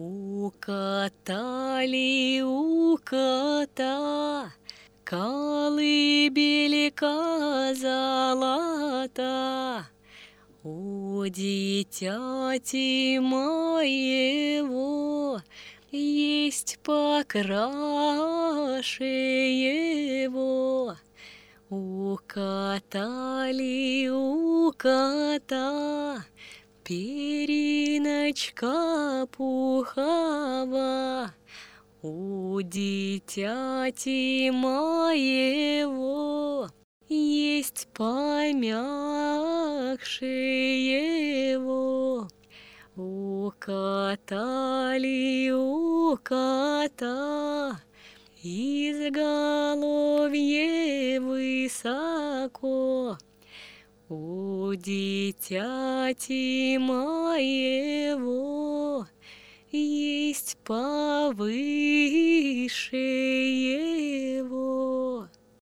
У кота ли у кота колыбелька золота, У дитяти моего есть покраше его. У кота ли периночка пухова, У дитяти моего есть помягше его. У кота ли у кота изголовье высоко, У дитяти моего есть повыше